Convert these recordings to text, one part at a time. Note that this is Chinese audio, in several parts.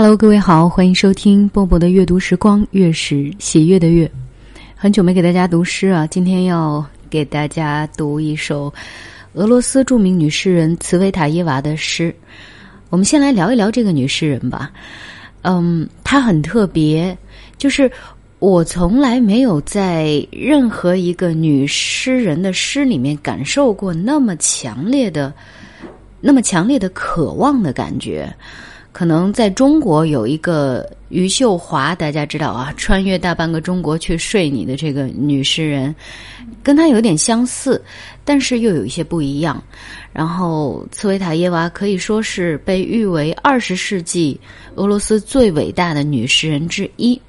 Hello，各位好，欢迎收听波波的阅读时光，月是喜悦的月。很久没给大家读诗啊，今天要给大家读一首俄罗斯著名女诗人茨维塔耶娃的诗。我们先来聊一聊这个女诗人吧。嗯，她很特别，就是我从来没有在任何一个女诗人的诗里面感受过那么强烈的、那么强烈的渴望的感觉。可能在中国有一个余秀华，大家知道啊，穿越大半个中国去睡你的这个女诗人，跟她有点相似，但是又有一些不一样。然后茨维塔耶娃可以说是被誉为二十世纪俄罗斯最伟大的女诗人之一。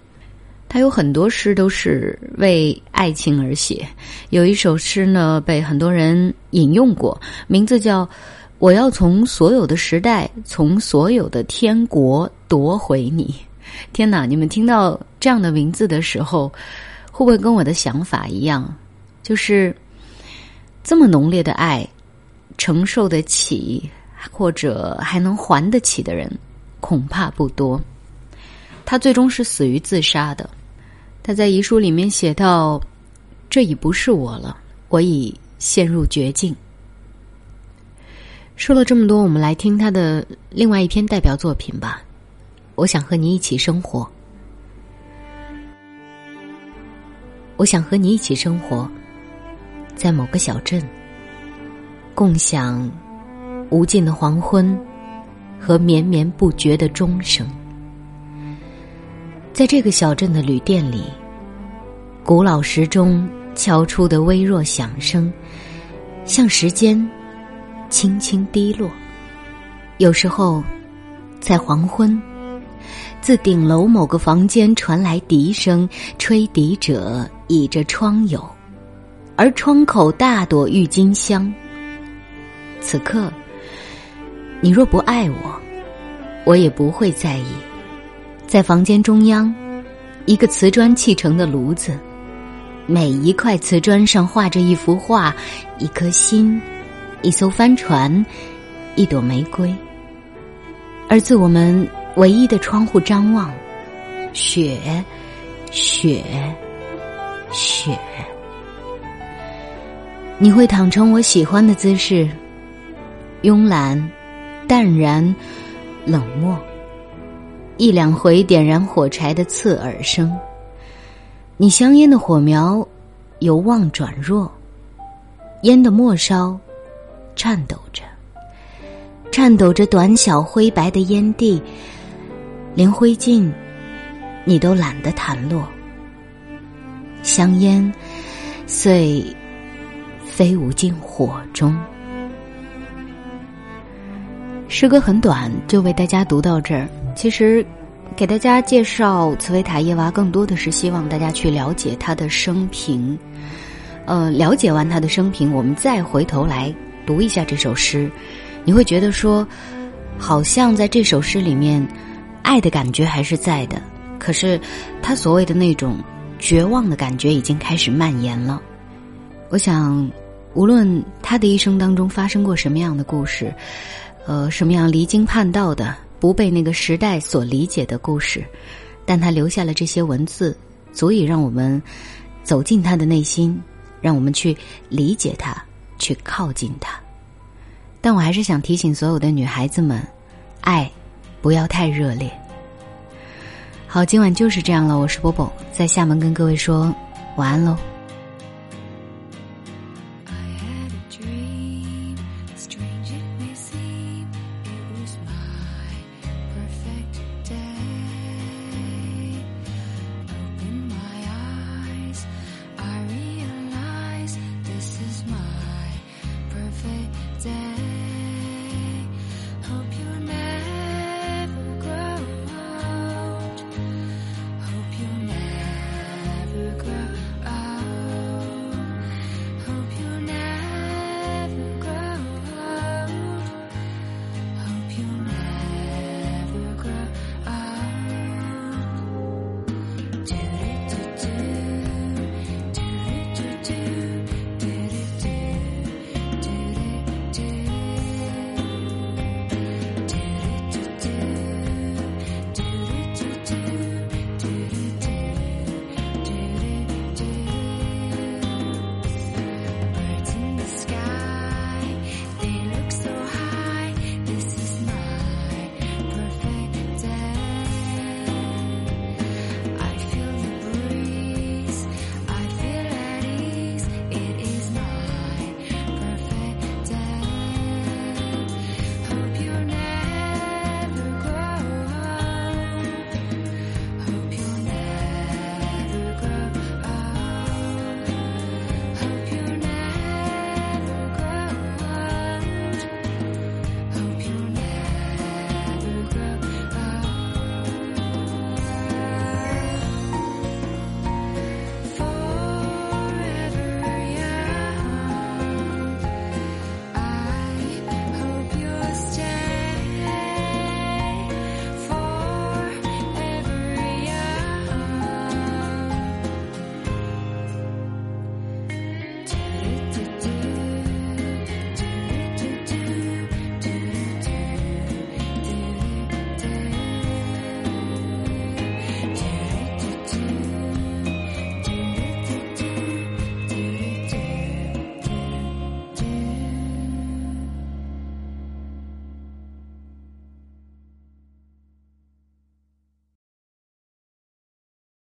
她有很多诗都是为爱情而写，有一首诗呢被很多人引用过，名字叫。我要从所有的时代，从所有的天国夺回你。天哪！你们听到这样的名字的时候，会不会跟我的想法一样？就是这么浓烈的爱，承受得起或者还能还得起的人，恐怕不多。他最终是死于自杀的。他在遗书里面写道：“这已不是我了，我已陷入绝境。”说了这么多，我们来听他的另外一篇代表作品吧。我想和你一起生活，我想和你一起生活，在某个小镇，共享无尽的黄昏和绵绵不绝的钟声。在这个小镇的旅店里，古老时钟敲出的微弱响声，像时间。轻轻滴落，有时候，在黄昏，自顶楼某个房间传来笛声，吹笛者倚着窗友，而窗口大朵郁金香。此刻，你若不爱我，我也不会在意。在房间中央，一个瓷砖砌成的炉子，每一块瓷砖上画着一幅画，一颗心。一艘帆船，一朵玫瑰。而自我们唯一的窗户张望，雪，雪，雪。你会躺成我喜欢的姿势，慵懒、淡然、冷漠。一两回点燃火柴的刺耳声，你香烟的火苗由旺转弱，烟的末梢。颤抖着，颤抖着，短小灰白的烟蒂，连灰烬，你都懒得弹落。香烟遂飞舞进火中。诗歌很短，就为大家读到这儿。其实，给大家介绍茨维塔耶娃，更多的是希望大家去了解他的生平。呃，了解完他的生平，我们再回头来。读一下这首诗，你会觉得说，好像在这首诗里面，爱的感觉还是在的，可是他所谓的那种绝望的感觉已经开始蔓延了。我想，无论他的一生当中发生过什么样的故事，呃，什么样离经叛道的、不被那个时代所理解的故事，但他留下了这些文字，足以让我们走进他的内心，让我们去理解他。去靠近他，但我还是想提醒所有的女孩子们，爱不要太热烈。好，今晚就是这样了。我是波波，在厦门跟各位说晚安喽。